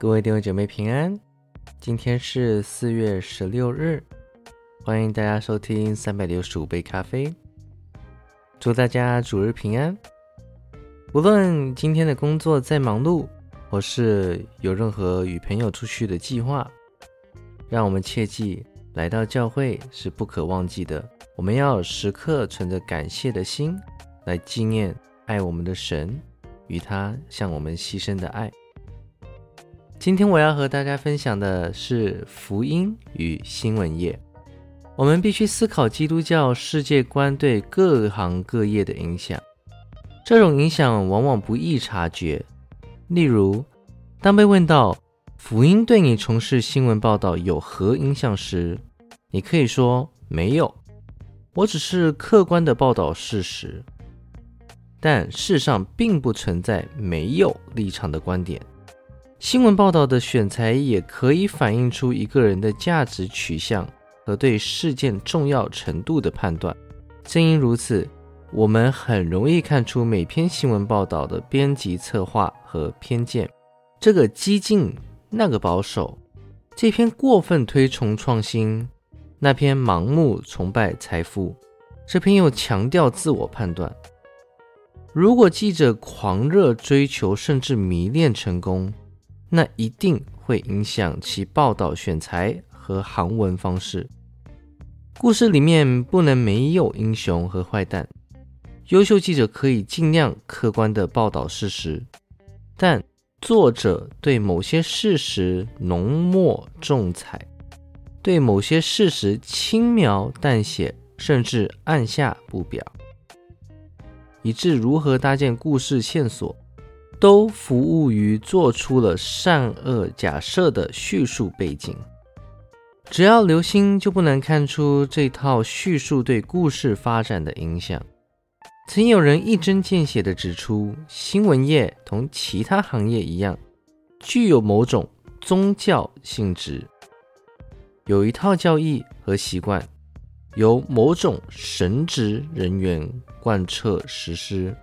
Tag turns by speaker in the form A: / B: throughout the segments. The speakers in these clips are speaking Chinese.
A: 各位弟兄姐妹平安，今天是四月十六日，欢迎大家收听三百六十五杯咖啡，祝大家主日平安。无论今天的工作再忙碌，或是有任何与朋友出去的计划，让我们切记，来到教会是不可忘记的。我们要时刻存着感谢的心，来纪念爱我们的神与他向我们牺牲的爱。今天我要和大家分享的是福音与新闻业。我们必须思考基督教世界观对各行各业的影响，这种影响往往不易察觉。例如，当被问到福音对你从事新闻报道有何影响时，你可以说没有。我只是客观的报道事实，但世上并不存在没有立场的观点。新闻报道的选材也可以反映出一个人的价值取向和对事件重要程度的判断。正因如此，我们很容易看出每篇新闻报道的编辑策划和偏见：这个激进，那个保守；这篇过分推崇创新。那篇盲目崇拜财富，这篇又强调自我判断。如果记者狂热追求甚至迷恋成功，那一定会影响其报道选材和行文方式。故事里面不能没有英雄和坏蛋。优秀记者可以尽量客观地报道事实，但作者对某些事实浓墨重彩。对某些事实轻描淡写，甚至按下不表，以致如何搭建故事线索，都服务于做出了善恶假设的叙述背景。只要留心，就不难看出这套叙述对故事发展的影响。曾有人一针见血地指出，新闻业同其他行业一样，具有某种宗教性质。有一套教义和习惯，由某种神职人员贯彻实施。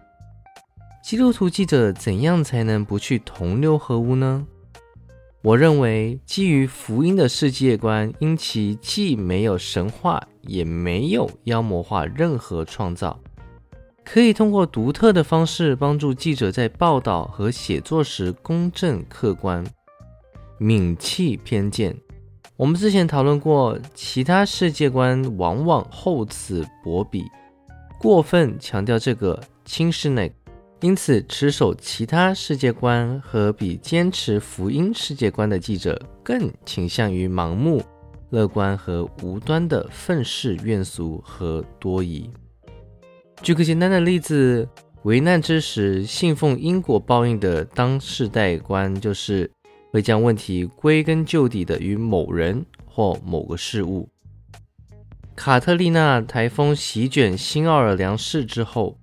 A: 基督徒记者怎样才能不去同流合污呢？我认为，基于福音的世界观，因其既没有神话，也没有妖魔化任何创造，可以通过独特的方式帮助记者在报道和写作时公正客观，摒弃偏见。我们之前讨论过，其他世界观往往厚此薄彼，过分强调这个轻视那个，因此持守其他世界观和比坚持福音世界观的记者更倾向于盲目乐观和无端的愤世怨俗和多疑。举个简单的例子，危难之时信奉因果报应的当世代观就是。会将问题归根究底的与某人或某个事物。卡特丽娜台风席卷新奥尔良市之后，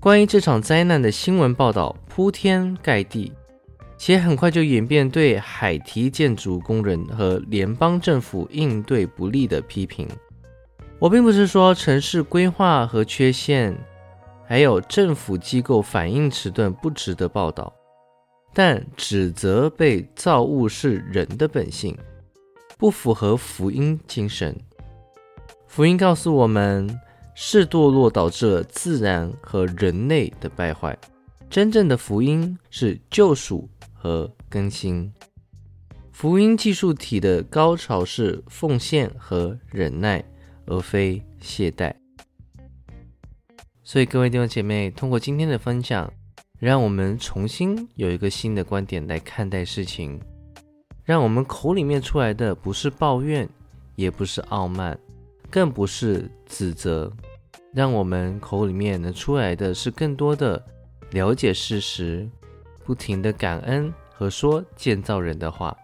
A: 关于这场灾难的新闻报道铺天盖地，且很快就演变对海堤建筑工人和联邦政府应对不利的批评。我并不是说城市规划和缺陷，还有政府机构反应迟钝不值得报道。但指责被造物是人的本性，不符合福音精神。福音告诉我们，是堕落导致了自然和人类的败坏。真正的福音是救赎和更新。福音技术体的高潮是奉献和忍耐，而非懈怠。所以，各位弟兄姐妹，通过今天的分享。让我们重新有一个新的观点来看待事情，让我们口里面出来的不是抱怨，也不是傲慢，更不是指责，让我们口里面能出来的是更多的了解事实，不停的感恩和说建造人的话。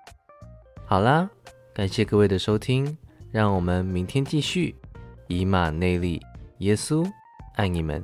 A: 好啦，感谢各位的收听，让我们明天继续以马内利，耶稣爱你们。